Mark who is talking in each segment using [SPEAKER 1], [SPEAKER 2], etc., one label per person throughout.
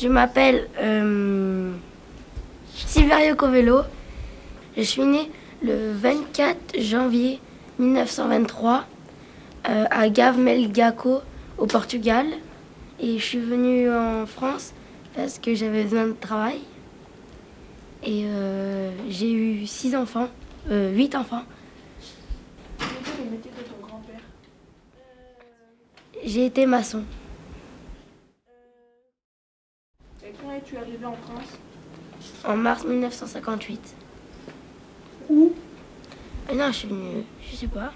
[SPEAKER 1] Je m'appelle euh, Silverio Covello. Je suis né le 24 janvier 1923 euh, à Gave-Melgaco au Portugal. Et je suis venue en France parce que j'avais besoin de travail. Et euh, j'ai eu six enfants, euh, huit enfants. J'ai été maçon.
[SPEAKER 2] Et quand es-tu arrivé en France
[SPEAKER 1] En mars 1958.
[SPEAKER 2] Où
[SPEAKER 1] Ah non, je suis venue, je sais pas.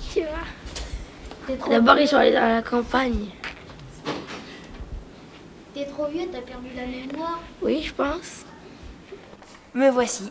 [SPEAKER 1] Sais pas. D'abord, ils sont allés à la campagne.
[SPEAKER 3] T'es trop vieux, t'as perdu la mémoire.
[SPEAKER 1] Oui, je pense.
[SPEAKER 4] Me voici.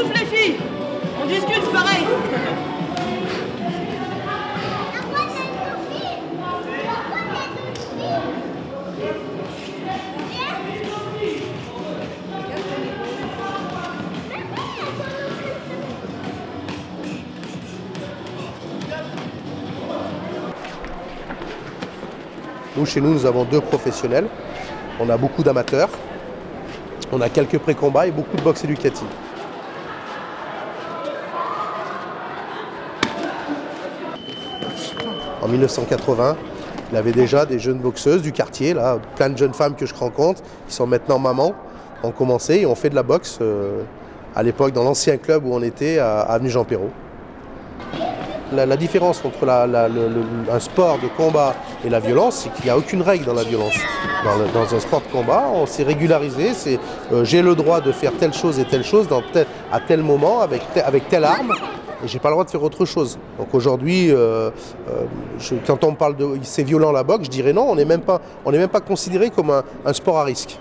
[SPEAKER 2] On discute, pareil.
[SPEAKER 5] Nous, chez nous, nous avons deux professionnels. On a beaucoup d'amateurs. On a quelques pré-combats et beaucoup de boxe éducative. En 1980, il avait déjà des jeunes boxeuses du quartier, là, plein de jeunes femmes que je rencontre, qui sont maintenant mamans, ont commencé et ont fait de la boxe euh, à l'époque dans l'ancien club où on était à Avenue Jean Perrault. La, différence entre un sport de combat et la violence, c'est qu'il n'y a aucune règle dans la violence. Dans, un sport de combat, on s'est régularisé, c'est euh, j'ai le droit de faire telle chose et telle chose dans à tel moment avec, avec telle arme. Et j'ai pas le droit de faire autre chose. Donc aujourd'hui, euh, euh, quand on parle de c'est violent la boxe, je dirais non, on n'est même pas, on n'est même pas considéré comme un, sport à risque.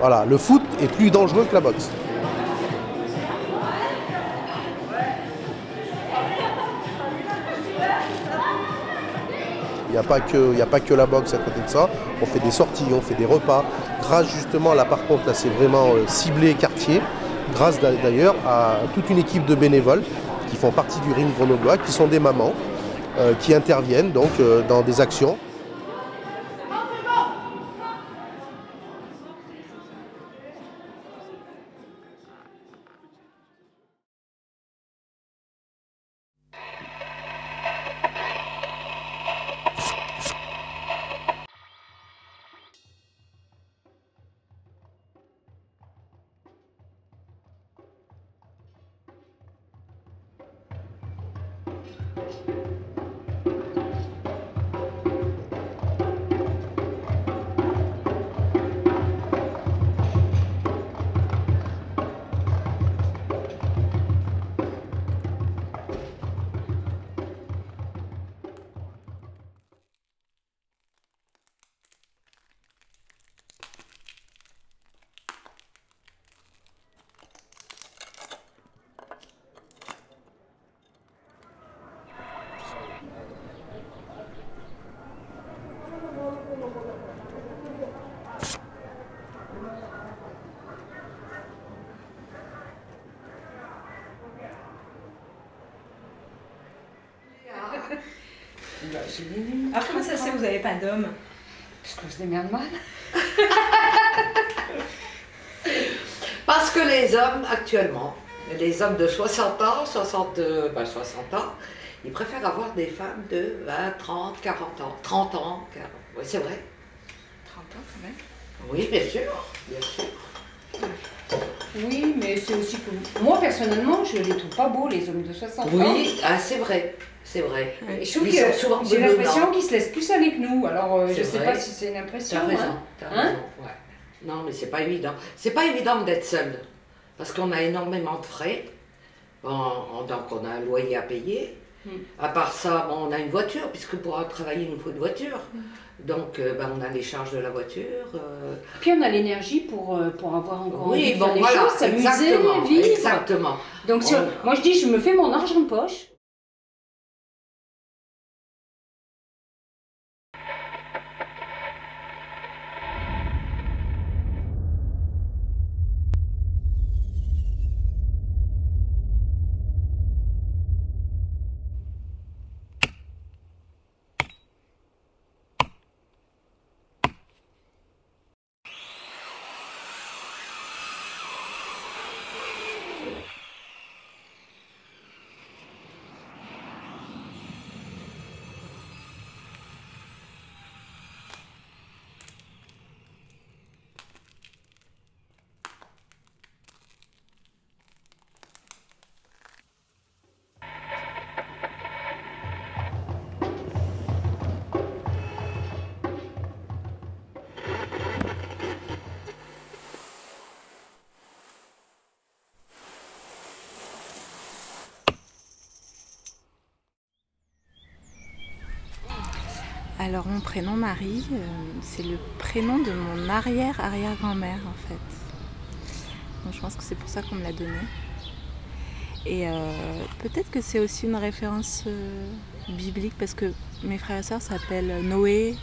[SPEAKER 5] Voilà, le foot est plus dangereux que la boxe. Il n'y a, pas que- a pas que la boxe à côté de ça. On fait des sorties, on fait des repas. Grâce justement, là par contre, là c'est vraiment euh, ciblé quartier. Grâce d'a- d'ailleurs à toute une équipe de bénévoles qui font partie du ring grenoblois, qui sont des mamans, euh, qui interviennent donc euh, dans des actions.
[SPEAKER 2] Alors comment ça se fait que vous n'avez pas d'homme
[SPEAKER 6] Parce que je démerde mal.
[SPEAKER 7] Parce que les hommes, actuellement, les hommes de 60 ans, 60, euh, bah, 60 ans, ils préfèrent avoir des femmes de 20, 30, 40 ans. 30 ans, 40. Oui, c'est vrai.
[SPEAKER 6] 30 ans quand même.
[SPEAKER 7] Oui, bien sûr, bien sûr.
[SPEAKER 6] Oui, mais c'est aussi que moi personnellement, je les trouve pas beaux les hommes de 60 ans.
[SPEAKER 7] Oui, ah, c'est vrai, c'est vrai.
[SPEAKER 6] Et je trouve que j'ai l'impression qu'ils se laissent plus avec nous. Alors euh, je sais
[SPEAKER 7] vrai.
[SPEAKER 6] pas si c'est une impression.
[SPEAKER 7] T'as raison,
[SPEAKER 6] hein.
[SPEAKER 7] t'as
[SPEAKER 6] Hein
[SPEAKER 7] raison, ouais. Non, mais c'est pas évident. C'est pas évident d'être seul. Parce qu'on a énormément de frais. En- en- donc on a un loyer à payer.
[SPEAKER 6] Hmm.
[SPEAKER 7] À part ça, bon, on a une voiture, puisque pour travailler, il nous faut une voiture.
[SPEAKER 6] Hmm.
[SPEAKER 7] Donc euh, ben, on a les charges de la voiture. euh,
[SPEAKER 6] Puis on a l'énergie pour, euh, pour avoir encore envie
[SPEAKER 7] Oui,
[SPEAKER 6] de
[SPEAKER 7] bon,
[SPEAKER 6] faire des
[SPEAKER 7] voilà,
[SPEAKER 6] choses, s'amuser, vivre.
[SPEAKER 7] exactement.
[SPEAKER 6] Donc On- moi je dis, je me fais mon argent de poche.
[SPEAKER 8] Alors mon prénom Marie, euh, c'est le prénom de mon arrière-arrière-grand-mère en fait. Donc je pense que c'est pour ça qu'on me l'a donné. Et euh, peut-être que c'est aussi une référence euh, biblique parce que mes frères et sœurs s'appellent Noé,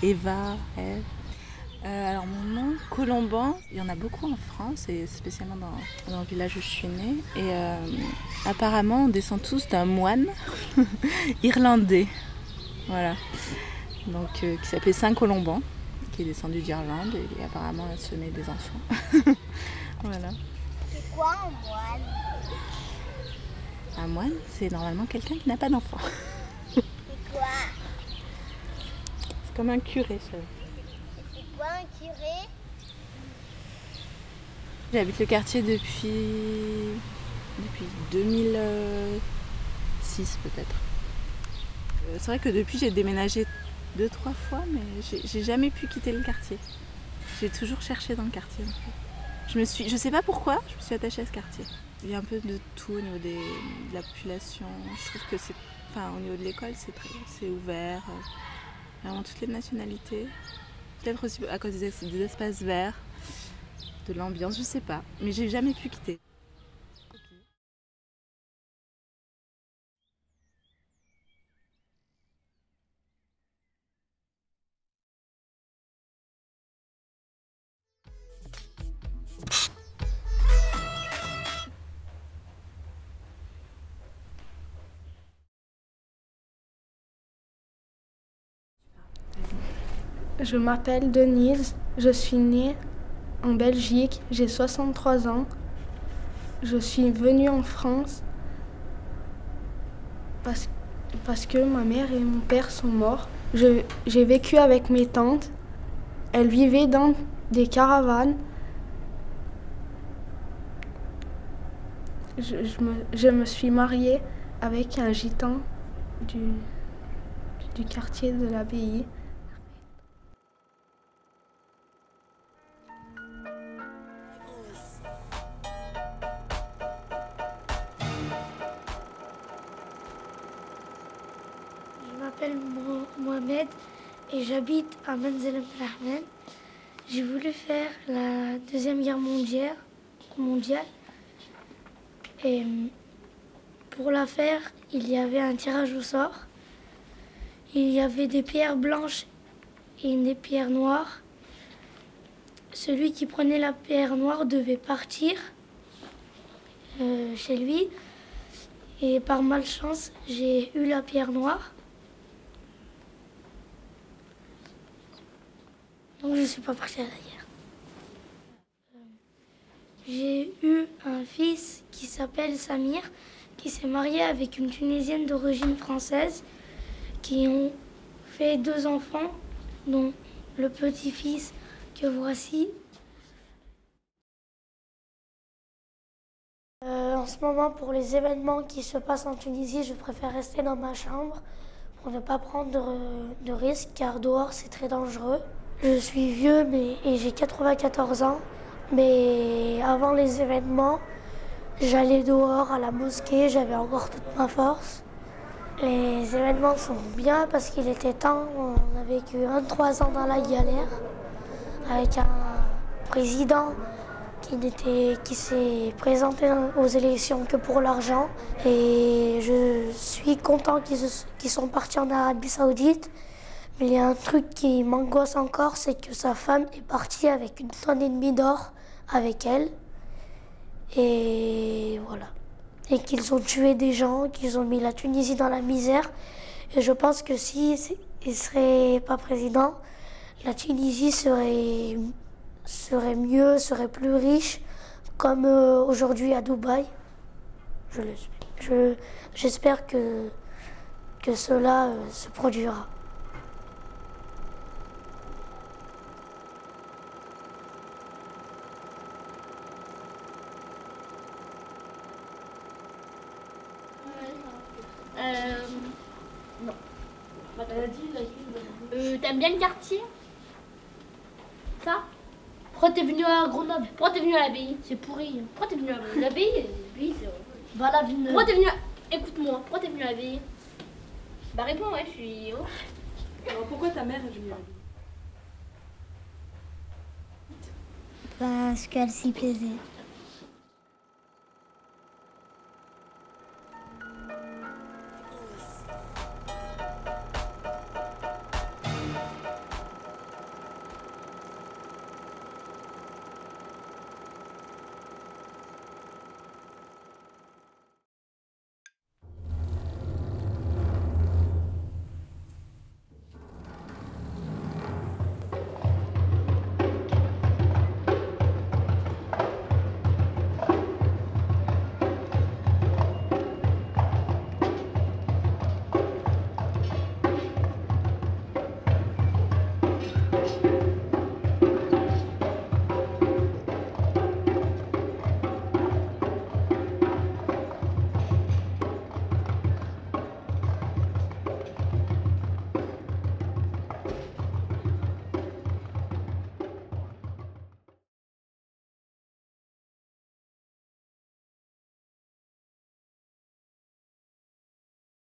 [SPEAKER 8] Eva, Ève. Alors mon nom, Colomban, il y en a beaucoup en France et spécialement dans, le village où je suis née. Et apparemment on descend tous d'un moine irlandais. Voilà. Donc, euh, qui s'appelait Saint-Colomban, qui est descendu d'Irlande et apparemment a semé des enfants. voilà.
[SPEAKER 9] C'est quoi un moine?
[SPEAKER 8] Un moine, c'est normalement quelqu'un qui n'a pas d'enfant.
[SPEAKER 9] C'est quoi?
[SPEAKER 8] C'est comme un curé, ça.
[SPEAKER 9] C'est quoi un curé?
[SPEAKER 8] J'habite le quartier depuis. depuis 2006 peut-être. C'est vrai que depuis j'ai déménagé deux, trois fois, mais j'ai- jamais pu quitter le quartier. J'ai toujours cherché dans le quartier. Je me suis, je sais pas pourquoi, je me suis attachée à ce quartier. Il y a un peu de tout au niveau de la population. Je trouve que c'est, enfin au niveau de l'école, c'est c'est ouvert. euh, Vraiment toutes les nationalités. Peut-être aussi à cause des, des espaces verts, de l'ambiance, je sais pas. Mais j'ai jamais pu quitter.
[SPEAKER 10] Je m'appelle Denise, je suis née en Belgique, j'ai 63 ans. Je suis venue en France parce, que ma mère et mon père sont morts. J'ai vécu avec mes tantes. Elles vivaient dans des caravanes. Je, me, suis mariée avec un gitan du quartier de l'abbaye.
[SPEAKER 11] J'ai voulu faire la Deuxième Guerre mondiale. mondiale. Et euh, pour la faire, il y avait un tirage au sort. Il y avait des pierres blanches et des pierres noires. Celui qui prenait la pierre noire devait partir euh, chez lui. Et par malchance, j'ai eu la pierre noire. Donc je ne suis pas partie à la guerre. J'ai eu un fils qui s'appelle Samir, qui s'est marié avec une Tunisienne d'origine française, qui ont fait deux enfants, dont le petit-fils que voici. Euh, en ce moment, pour les événements qui se passent en Tunisie, je préfère rester dans ma chambre pour ne pas prendre de, de risques, car dehors c'est très dangereux. Je suis vieux mais, et j'ai 94 ans, mais avant les événements, j'allais dehors à la mosquée, j'avais encore toute ma force. Les événements sont bien parce qu'il était temps, on a vécu 23 ans dans la galère avec un président qui, qui s'est présenté aux élections que pour l'argent. Et je suis content qu'ils qu'ils sont partis en Arabie Saoudite. Il y a un truc qui m'angoisse encore, c'est que sa femme est partie avec une tonne et demie d'or avec elle. Et voilà. Et qu'ils ont tué des gens, qu'ils ont mis la Tunisie dans la misère. Et je pense que si il serait pas président, la Tunisie serait, mieux, serait plus riche, comme euh, aujourd'hui à Dubaï. Je J'espère que, que cela euh, se produira.
[SPEAKER 3] Euh. Non. Euh, Ça Pourquoi t'es venu à Grenoble? Pourquoi t'es venu à l'abbaye? C'est pourri. Pourquoi t'es venu à l'abbaye? L'abbaye, c'est. À la ville. Pourquoi t'es venu à. Écoute-moi, pourquoi t'es venu à l'abbaye? Bah réponds, ouais, je suis. oh.
[SPEAKER 2] Alors pourquoi ta mère est venue à
[SPEAKER 9] Parce qu'elle s'y plaisait.